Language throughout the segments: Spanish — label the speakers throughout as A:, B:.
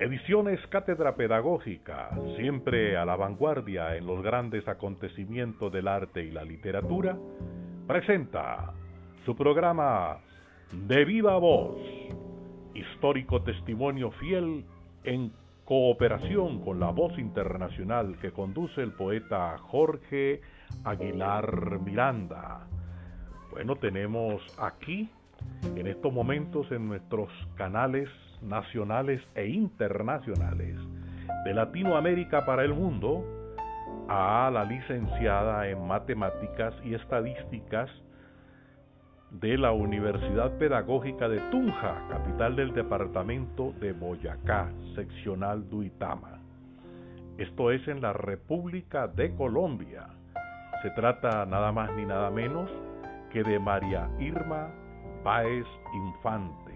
A: Ediciones Cátedra Pedagógica, siempre a la vanguardia en los grandes acontecimientos del arte y la literatura, presenta su programa De Viva Voz, histórico testimonio fiel en cooperación con la voz internacional que conduce el poeta Jorge Aguilar Miranda. Bueno, tenemos aquí, en estos momentos, en nuestros canales nacionales e internacionales de Latinoamérica para el mundo a la licenciada en matemáticas y estadísticas de la Universidad Pedagógica de Tunja, capital del departamento de Boyacá, seccional Duitama. Esto es en la República de Colombia. Se trata nada más ni nada menos que de María Irma Páez Infante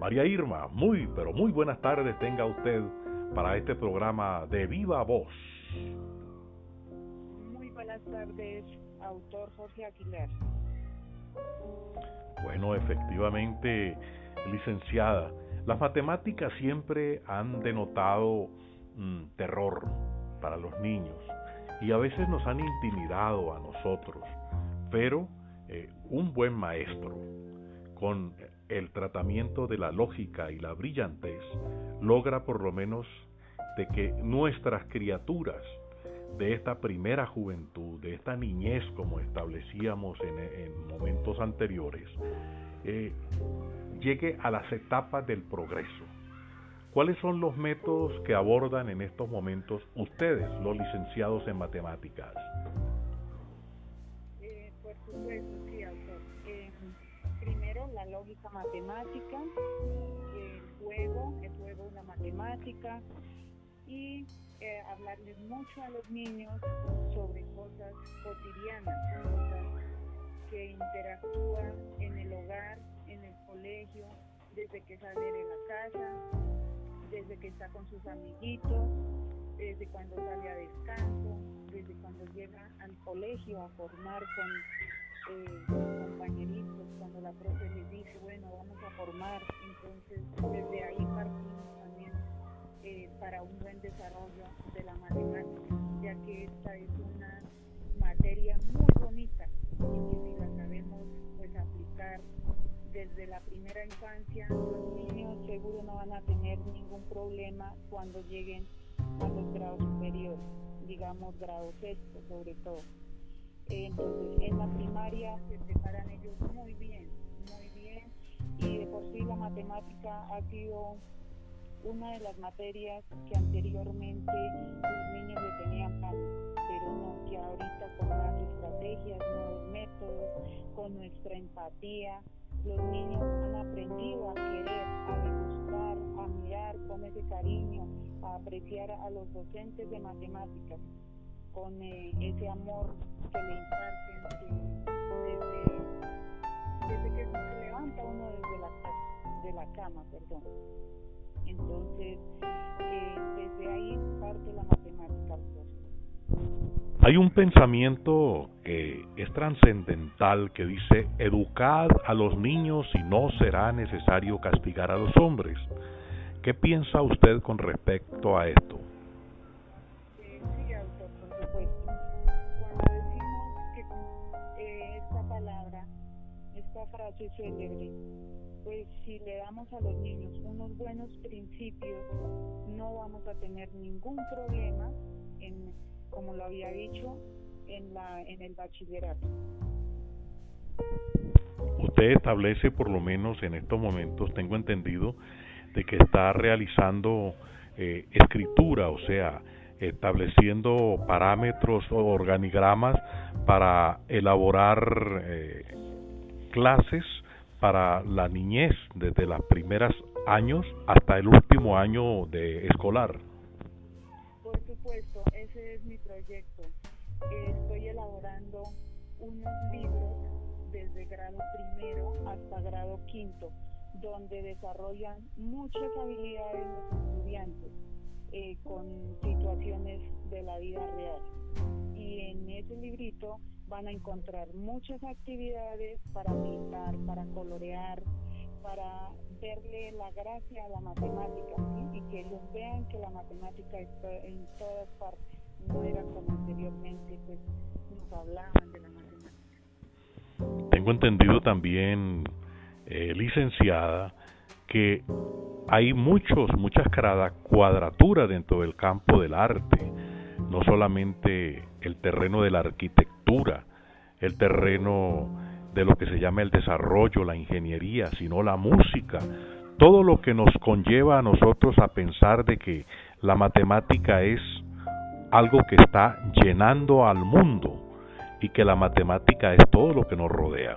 A: María Irma, muy, pero muy buenas tardes tenga usted para este programa de Viva Voz.
B: Muy buenas tardes, autor Jorge Aguilar.
A: Bueno, efectivamente, licenciada, las matemáticas siempre han denotado mm, terror para los niños y a veces nos han intimidado a nosotros, pero eh, un buen maestro con el tratamiento de la lógica y la brillantez logra por lo menos de que nuestras criaturas de esta primera juventud, de esta niñez como establecíamos en, momentos anteriores, eh, llegue a las etapas del progreso. ¿Cuáles son los métodos que abordan en estos momentos ustedes, los licenciados en matemáticas?
B: Eh, por supuesto, lógica matemática, el juego, el juego la matemática y eh, hablarles mucho a los niños sobre cosas cotidianas, cosas que interactúan en el hogar, en el colegio, desde que sale de la casa, desde que está con sus amiguitos, desde cuando sale a descanso, desde cuando llega al colegio a formar con eh, compañeritos, cuando la entonces desde ahí partimos también eh, para un buen desarrollo de la matemática, ya que esta es una materia muy bonita y que si la sabemos pues aplicar desde la primera infancia, los niños seguro no van a tener ningún problema cuando lleguen a los grados superiores, digamos grado sexto sobre todo. Entonces, en la primaria se preparan ellos muy bien, y de por sí la matemática ha sido una de las materias que anteriormente los niños le tenían pánico, pero no, que ahorita con las estrategias, nuevos métodos, con nuestra empatía, los niños han aprendido a querer, a degustar, a mirar con ese cariño, a apreciar a los docentes de matemáticas con eh, ese amor que le imparten desde, desde, que se levanta uno desde la, de la cama, perdón. Entonces, eh, desde ahí parte la matemática.
A: Hay un pensamiento que es trascendental que dice, educad a los niños y no será necesario castigar a los hombres. ¿Qué piensa usted con respecto a esto?
B: Célebre, pues si le damos a los niños unos buenos principios, no vamos a tener ningún problema, en, como lo había dicho, en, la, en el bachillerato.
A: Usted establece, por lo menos en estos momentos, tengo entendido, de que está realizando eh, escritura, o sea, estableciendo parámetros o organigramas para elaborar eh, clases para la niñez desde los primeros años hasta el último año de escolar.
B: Por supuesto, ese es mi proyecto. Estoy elaborando unos libros desde grado primero hasta grado quinto, donde desarrollan muchas habilidades los estudiantes eh, con situaciones de la vida real. Y en ese librito van a encontrar muchas actividades para pintar, para colorear, para verle la gracia a la matemática y que ellos vean que la matemática está en todas partes, no era como anteriormente, pues nos hablaban de la matemática.
A: Tengo entendido también, eh, licenciada, que hay muchos, muchas cuadraturas dentro del campo del arte, no solamente el terreno de la arquitectura, el terreno de lo que se llama el desarrollo, la ingeniería, sino la música, todo lo que nos conlleva a nosotros a pensar de que la matemática es algo que está llenando al mundo y que la matemática es todo lo que nos rodea.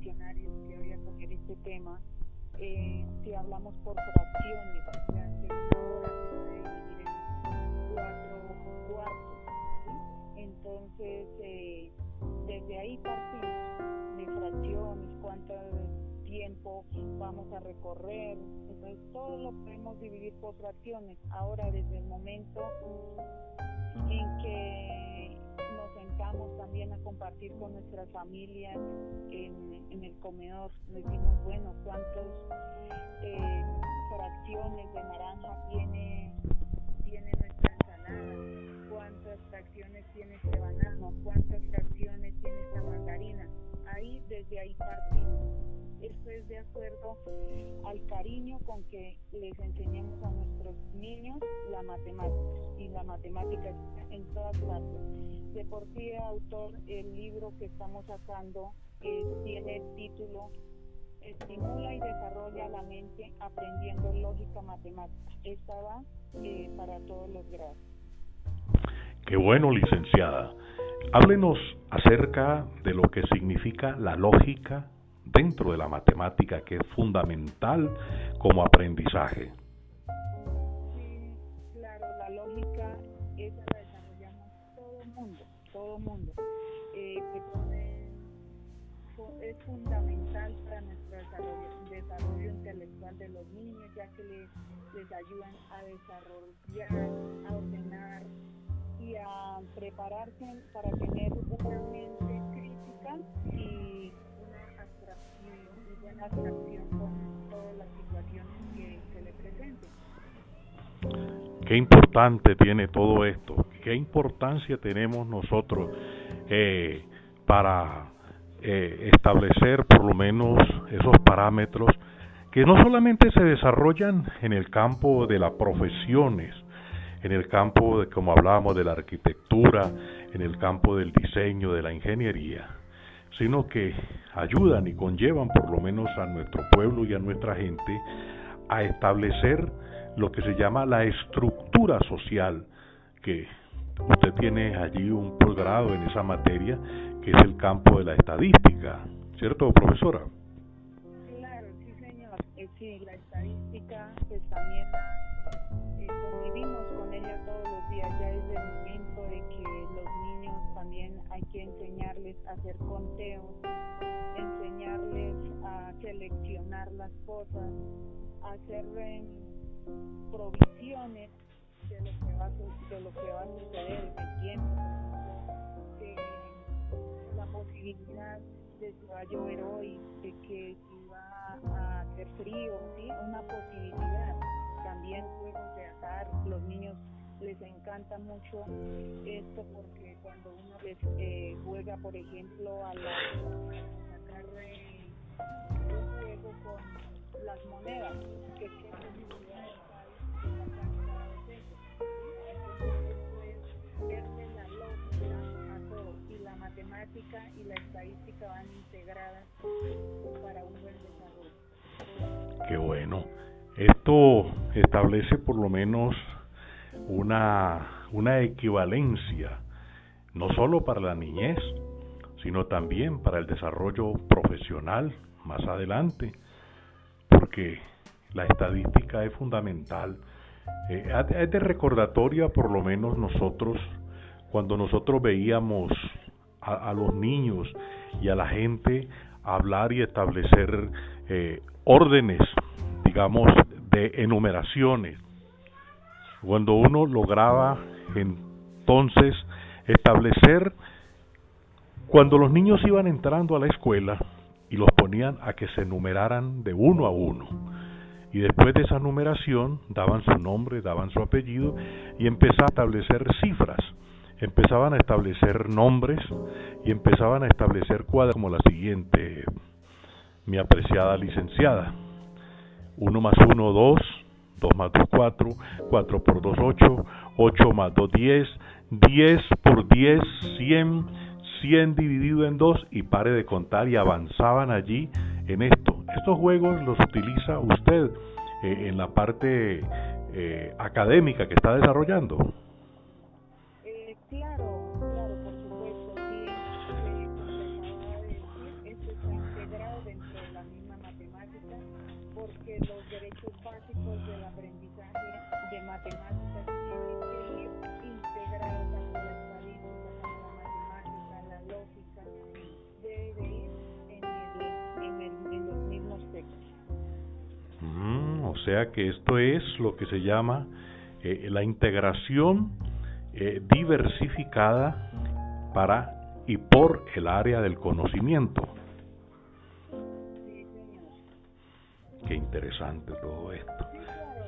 B: Que voy a coger este tema, eh, si hablamos por fracciones, o cuatro. Entonces, eh, desde ahí partimos de fracciones, cuánto tiempo vamos a recorrer. Entonces, todo lo podemos dividir por fracciones. Ahora, desde el momento en que nos sentamos también a compartir con nuestras familias en, el comedor. Decimos, bueno, ¿cuántas eh, fracciones de naranja tiene, tiene nuestra ensalada? ¿Cuántas fracciones tiene este banano? ¿Cuántas fracciones tiene esta mandarina? Ahí, desde ahí partimos esto es de acuerdo al cariño con que les enseñamos a nuestros niños matemática y la matemática está en todas partes. De por sí, autor, el libro que estamos sacando eh, tiene el título Estimula y desarrolla la mente aprendiendo lógica matemática. Esta va eh, para todos los grados.
A: Qué bueno, licenciada. Háblenos acerca de lo que significa la lógica dentro de la matemática que es fundamental como aprendizaje.
B: Fundamental para nuestro desarrollo, intelectual de los niños, ya que les, ayudan a desarrollar, a ordenar y a prepararse para tener una mente crítica y buena atracción con todas las situaciones que se le presenten.
A: Qué importante tiene todo esto, qué importancia tenemos nosotros eh, para eh, establecer por lo menos esos parámetros que no solamente se desarrollan en el campo de las profesiones, en el campo de, como hablábamos, de la arquitectura, en el campo del diseño, de la ingeniería, sino que ayudan y conllevan por lo menos a nuestro pueblo y a nuestra gente a establecer lo que se llama la estructura social, que usted tiene allí un posgrado en esa materia, que es el campo de la estadística, ¿cierto, profesora?
B: Claro, sí, señor. Eh, sí, la estadística, pues también eh, convivimos con ella todos los días, ya desde el momento de que los niños también hay que enseñarles a hacer conteos, enseñarles a seleccionar las cosas, a hacer em, provisiones de lo que va a, suceder en el tiempo, la posibilidad de que va a llover hoy, de que si va a hacer frío, ¿sí? una posibilidad. También juegos de azar, los niños les encanta mucho esto porque cuando uno les eh, juega, por ejemplo, a, la, sacar eh, un juego con las monedas, que qué posibilidades hay y la estadística van integradas para un buen desarrollo.
A: Qué bueno. Esto establece por lo menos una, una equivalencia, no solo para la niñez, sino también para el desarrollo profesional más adelante, porque la estadística es fundamental. Eh, es de recordatoria, por lo menos nosotros, cuando nosotros veíamos a, los niños y a la gente hablar y establecer eh, órdenes, digamos, de enumeraciones, cuando uno lograba en entonces establecer cuando los niños iban entrando a la escuela y los ponían a que se numeraran de uno a uno. Y después de esa numeración daban su nombre, daban su apellido y empezaban a establecer cifras, empezaban a establecer nombres y empezaban a establecer cuadros como la siguiente, mi apreciada licenciada. 1 más 1, 2, 2 más 2, 4, 4 por 2, 8, 8 más 2, 10, 10 por 10, 100, 100 dividido en 2 y pare de contar y avanzaban allí en esto. Estos juegos los utiliza usted eh, en la parte eh, académica que está desarrollando.
B: Claro, claro, por supuesto, sí, eh, esto está integrado dentro de la misma matemática porque los derechos básicos del aprendizaje de matemáticas tienen que ir integrados tanto la estadística como la matemática, la lógica, debe de ir en, el, en, el, en los mismos textos.
A: Mm, o sea que esto es lo que se llama eh, la integración eh, diversificada para y por el área del conocimiento. Qué interesante todo esto.
B: Sí, claro,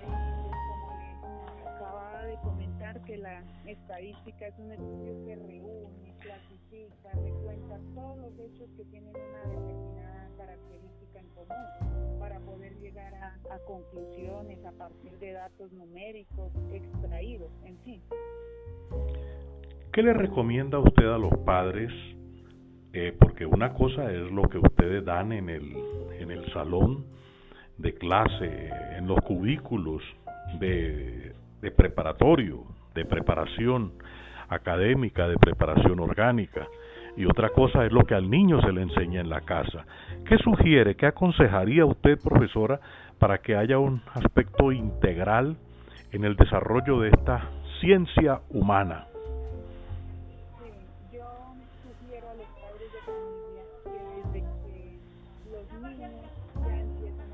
B: acababa de comentar que la estadística es un estudio que reúne, clasifica, recuenta todos los hechos que tienen una determinada característica en común para poder llegar a, conclusiones a partir de datos numéricos extraídos, en fin.
A: ¿Qué le recomienda usted a los padres? Eh, porque una cosa es lo que ustedes dan en el, en el salón de clase, en los cubículos de, de preparatorio, de preparación académica, de preparación orgánica. Y otra cosa es lo que al niño se le enseña en la casa. ¿Qué sugiere, qué aconsejaría usted, profesora, para que haya un aspecto integral en el desarrollo de esta ciencia humana?
B: Sí, yo sugiero a los padres de familia que desde que los niños ya empiezan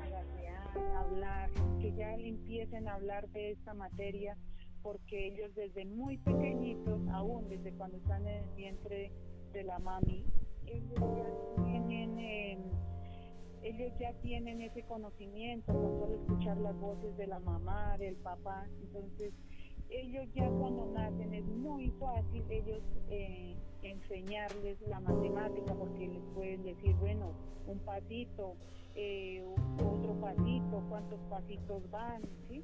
B: a hablar, que ya empiecen a hablar de esta materia, porque ellos desde muy pequeñitos, aún desde cuando están en el vientre de la mami, ellos ya tienen, eh, ellos ya tienen ese conocimiento con solo escuchar las voces de la mamá, del papá, entonces ellos ya cuando nacen es muy fácil ellos eh, enseñarles la matemática porque les pueden decir, bueno, un pasito, eh, otro pasito, cuántos pasitos van, ¿sí?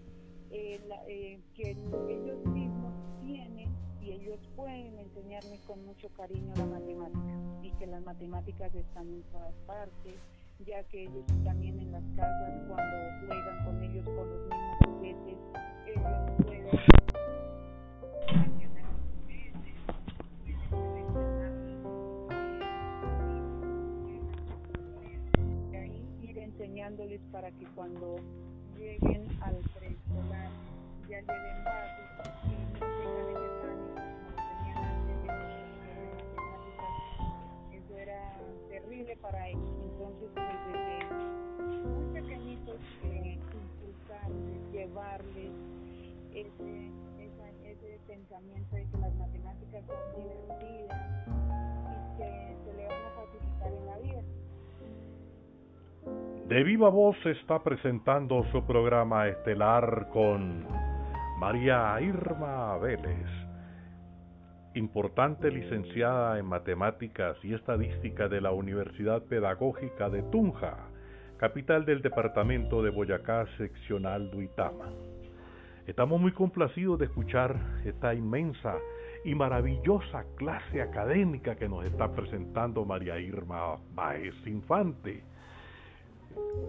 B: Eh, eh, que ellos mismos tienen y ellos pueden enseñarme con mucho cariño la matemática y que las matemáticas están en todas partes, ya que ellos también en las casas cuando juegan con ellos con los mismos juguetes, ellos pueden enseñándoles para que cuando lleguen al preescolar ya lleven bases ese, pensamiento de que las matemáticas y que se le a facilitar en la vida.
A: De viva voz está presentando su programa estelar con María Irma Vélez, importante licenciada en matemáticas y estadística de la Universidad Pedagógica de Tunja, capital del departamento de Boyacá, seccional Duitama. Estamos muy complacidos de escuchar esta inmensa y maravillosa clase académica que nos está presentando María Irma Baez Infante.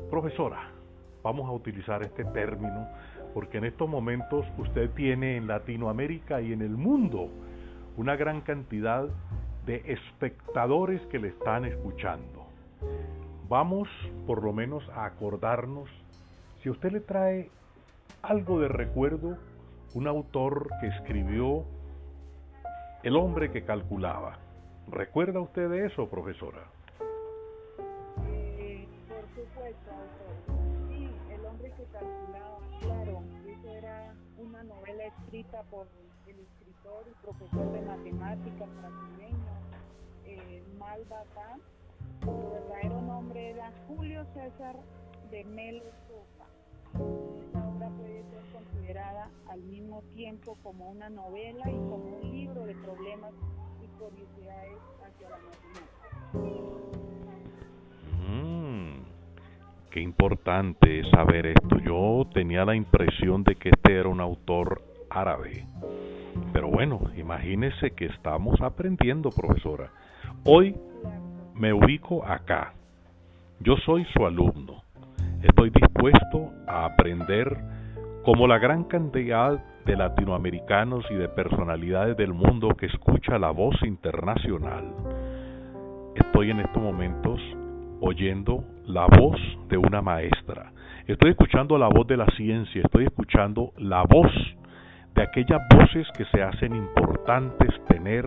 A: Profesora, vamos a utilizar este término porque en estos momentos usted tiene en Latinoamérica y en el mundo una gran cantidad de espectadores que le están escuchando. Vamos por lo menos a acordarnos, si usted le trae algo de recuerdo, un autor que escribió El hombre que calculaba. ¿Recuerda usted de eso, profesora?
B: Eh, por supuesto. Sí, el hombre que calculaba, claro, eso era una novela escrita por el escritor y profesor de matemáticas brasileño eh, Malva Su verdadero nombre era Julio César de Melo Sosa. Al mismo tiempo como una novela y como un libro de problemas y curiosidades hacia la matemática.
A: Qué importante saber esto. Yo tenía la impresión de que este era un autor árabe. Pero bueno, imagínese que estamos aprendiendo, profesora. Hoy me ubico acá. Yo soy su alumno. Estoy dispuesto a aprender como la gran cantidad de latinoamericanos y de personalidades del mundo que escucha la voz internacional. Estoy en estos momentos oyendo la voz de una maestra. Estoy escuchando la voz de la ciencia, estoy escuchando la voz de aquellas voces que se hacen importantes tener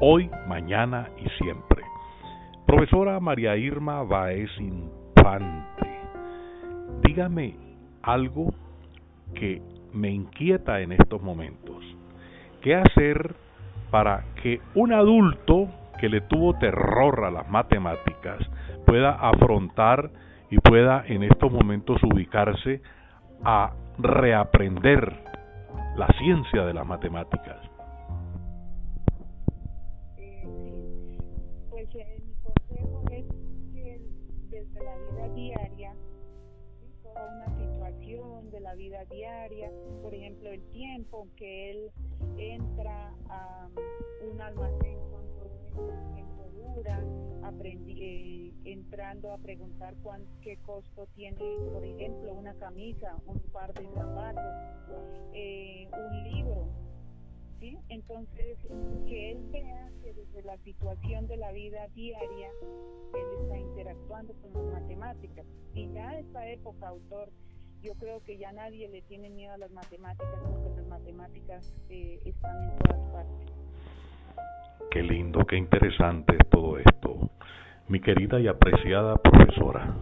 A: hoy, mañana y siempre. Profesora María Irma Baez Infante, dígame algo que me inquieta en estos momentos. ¿Qué hacer para que un adulto que le tuvo terror a las matemáticas pueda afrontar y pueda en estos momentos ubicarse a reaprender la ciencia de las matemáticas.
B: Diaria, por ejemplo el tiempo que él entra a un almacén con aprendí, eh, entrando a preguntar cuán, qué costo tiene, por ejemplo, una camisa, un par de zapatos, eh, un libro. ¿sí? Entonces, que él vea que desde la situación de la vida diaria, él está interactuando con las matemáticas. Y ya esta época, autor, yo creo que ya nadie le tiene miedo a las matemáticas porque las matemáticas eh, están en todas partes.
A: Qué lindo, qué interesante es todo esto mi querida y apreciada profesora.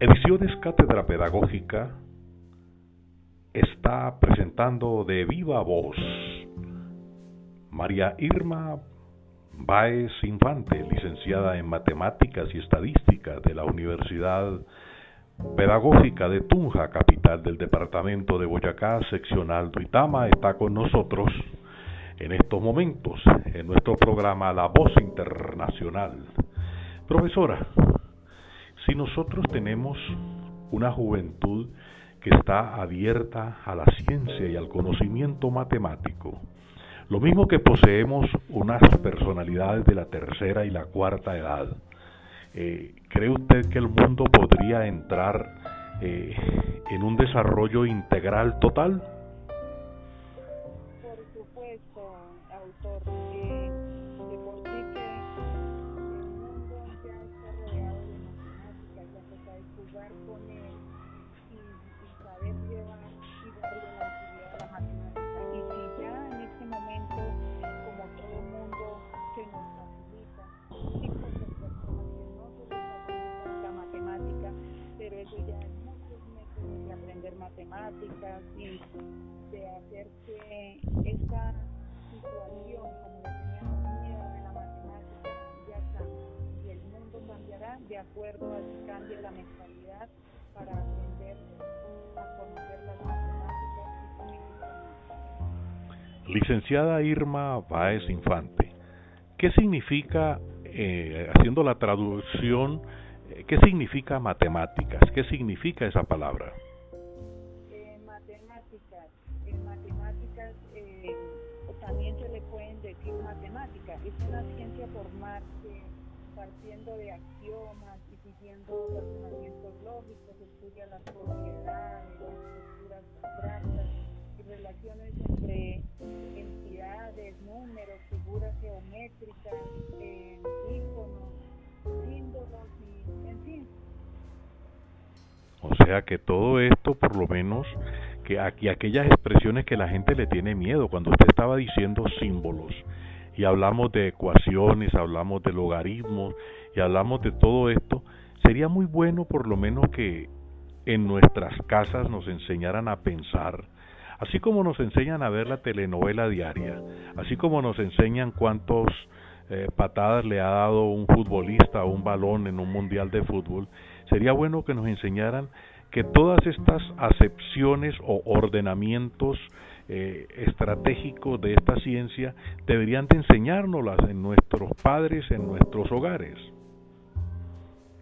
A: Ediciones Cátedra Pedagógica está presentando de viva voz María Irma Baez Infante, licenciada en Matemáticas y Estadística de la Universidad Pedagógica de Tunja, capital del departamento de Boyacá, seccional Duitama, está con nosotros en estos momentos en nuestro programa La Voz Internacional. Profesora, si nosotros tenemos una juventud que está abierta a la ciencia y al conocimiento matemático, lo mismo que poseemos unas personalidades de la tercera y la cuarta edad, eh, ¿cree usted que el mundo podría entrar eh, en un desarrollo integral total?
B: Hacer que esta situación, como le teníamos miedo de la matemática, ya cambie. Y el mundo cambiará de acuerdo a que cambie la mentalidad para aprender a conocer las matemáticas
A: Licenciada Irma Baez Infante, ¿qué significa, eh, haciendo la traducción, eh, qué significa matemáticas? ¿Qué significa esa palabra?
B: Una ciencia formarse partiendo de axiomas y siguiendo razonamientos lógicos, estudia las propiedades, estructuras abstractas y relaciones entre entidades, números, figuras geométricas, eh, íconos, símbolos y en fin.
A: O sea que todo esto por lo menos que aquellas expresiones que la gente le tiene miedo cuando usted estaba diciendo símbolos y hablamos de ecuaciones, hablamos de logaritmos y hablamos de todo esto, sería muy bueno por lo menos que en nuestras casas nos enseñaran a pensar, así como nos enseñan a ver la telenovela diaria, así como nos enseñan cuántos eh, patadas le ha dado un futbolista o un balón en un mundial de fútbol, sería bueno que nos enseñaran que todas estas acepciones o ordenamientos eh, estratégicos de esta ciencia deberían de enseñárnoslas en nuestros padres, en nuestros hogares.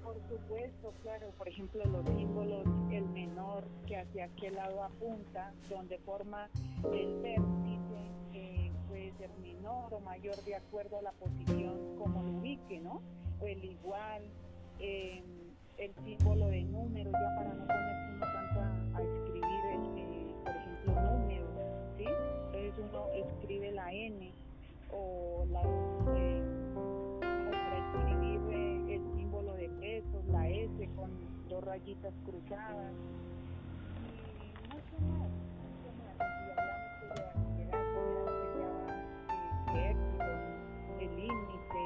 B: Por supuesto, claro, por ejemplo los símbolos, el menor que hacia qué lado apunta, donde forma el vértice, eh, puede ser menor o mayor de acuerdo a la posición como lo ubique, ¿no? O el igual. Eh, el símbolo de número, ya para no ponerse uno tanto a, escribir, Uno escribe la N o, la, eh, para escribir eh, el símbolo de pesos, la S con dos rayitas cruzadas. Y mucho más, mucho más. Y hablamos de la eh, el el índice,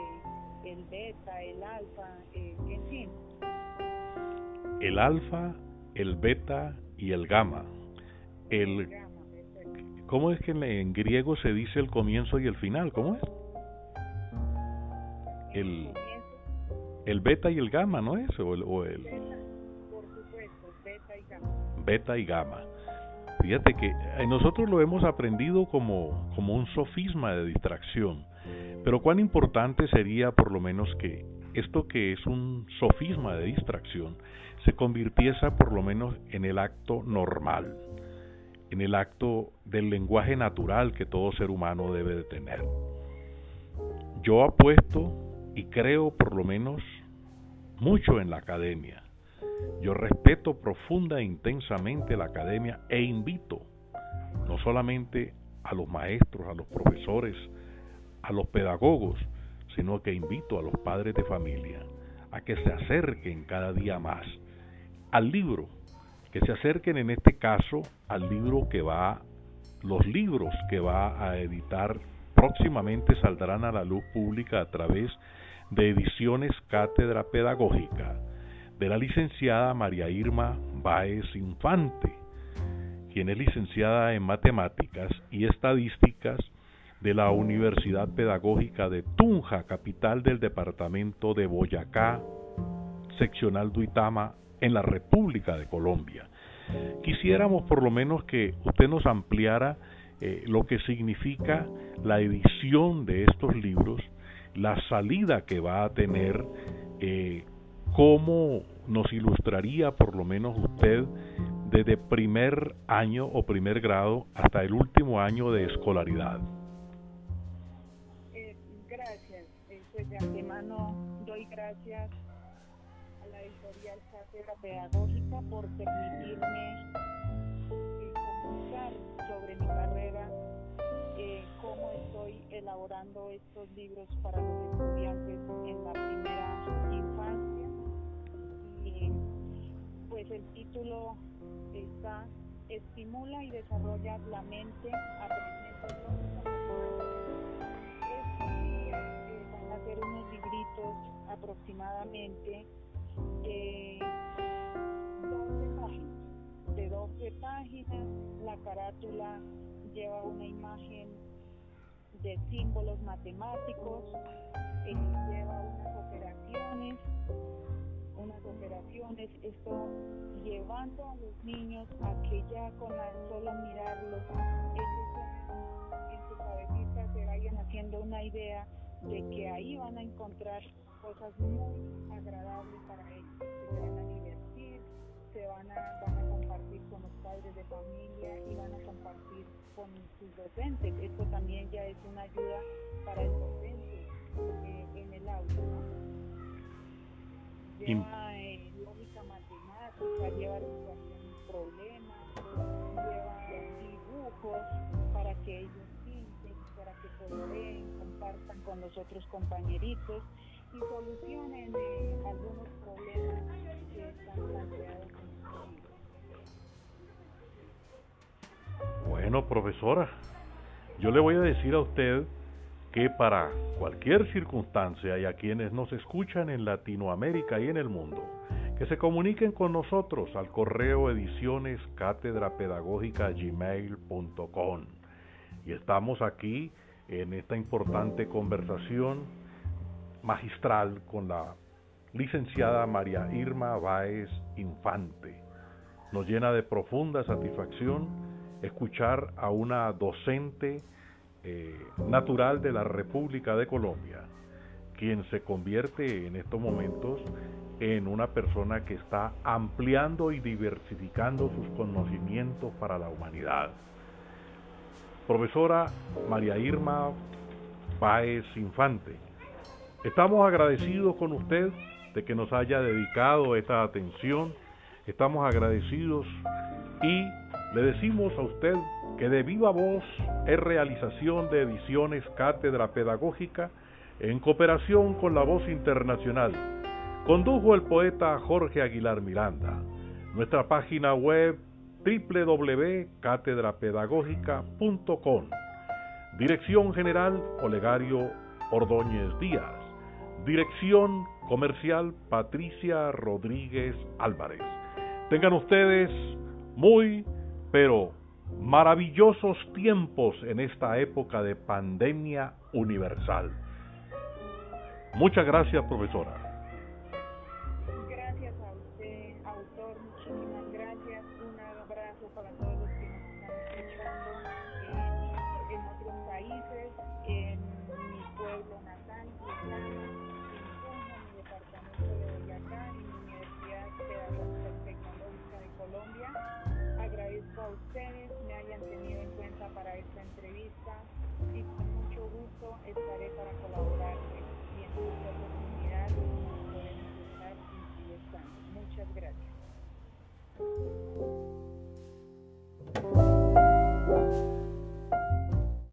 B: el beta, el alfa, eh, en fin
A: el alfa, el beta y el gamma. El, ¿Cómo es que en, griego se dice el comienzo y el final? ¿Cómo es? El, el beta y el gamma, ¿no es? O el, o el
B: beta y gamma.
A: Beta y gamma. Fíjate que eh, nosotros lo hemos aprendido como, como un sofisma de distracción, pero cuán importante sería por lo menos que esto que es un sofisma de distracción se convirtiese por lo menos en el acto normal, en el acto del lenguaje natural que todo ser humano debe de tener. Yo apuesto y creo por lo menos mucho en la academia. Yo respeto profunda e intensamente la academia e invito no solamente a los maestros, a los profesores, a los pedagogos, sino que invito a los padres de familia a que se acerquen cada día más al libro, que se acerquen en este caso al libro que va, los libros que va a editar próximamente saldrán a la luz pública a través de ediciones Cátedra Pedagógica de la licenciada María Irma Báez Infante, quien es licenciada en Matemáticas y Estadísticas de la Universidad Pedagógica de Tunja, capital del departamento de Boyacá, seccional Duitama, en la República de Colombia. Quisiéramos por lo menos que usted nos ampliara eh, lo que significa la edición de estos libros, la salida que va a tener, eh, cómo nos ilustraría por lo menos usted desde primer año o primer grado hasta el último año de escolaridad.
B: Eh, gracias, pues de antemano doy gracias pedagógica por permitirme eh, comunicar sobre mi carrera, eh, cómo estoy elaborando estos libros para los estudiantes en la primera infancia. Y pues el título está Estimula y desarrolla la mente eh, van a ser unos libritos aproximadamente la carátula lleva una imagen de símbolos matemáticos, eh, lleva unas operaciones, unas operaciones, esto llevando a los niños a que ya con la, solo mirarlos, ellos en su cabecita se vayan haciendo una idea de que ahí van a encontrar cosas muy agradables para ellos, se van a divertir, se van van a compartir con los padres de familia y van a compartir con sus docentes. Esto también ya es una ayuda para el docente eh, en el aula. ¿no? Lleva eh, lógica matemática, lleva problemas, lleva dibujos para que ellos pinten, para que coloreen, compartan con los otros compañeritos y solucionen eh, algunos problemas que están planteados
A: Bueno, profesora, yo le voy a decir a usted que para cualquier circunstancia y a quienes nos escuchan en Latinoamérica y en el mundo, que se comuniquen con nosotros al correo ediciones cátedra pedagógica gmail.com. Y estamos aquí en esta importante conversación magistral con la licenciada María Irma Báez Infante. Nos llena de profunda satisfacción escuchar a una docente eh, natural de la República de Colombia, quien se convierte en estos momentos en una persona que está ampliando y diversificando sus conocimientos para la humanidad. Profesora María Irma Páez Infante, estamos agradecidos con usted de que nos haya dedicado esta atención, estamos agradecidos y le decimos a usted que de viva voz es realización de ediciones Cátedra Pedagógica en cooperación con la Voz Internacional Condujo el poeta Jorge Aguilar Miranda. Nuestra página web www.catedrapedagógica.com. Dirección General Olegario Ordóñez Díaz. Dirección Comercial Patricia Rodríguez Álvarez. Tengan ustedes muy, pero maravillosos tiempos en esta época de pandemia universal. Muchas gracias, profesora.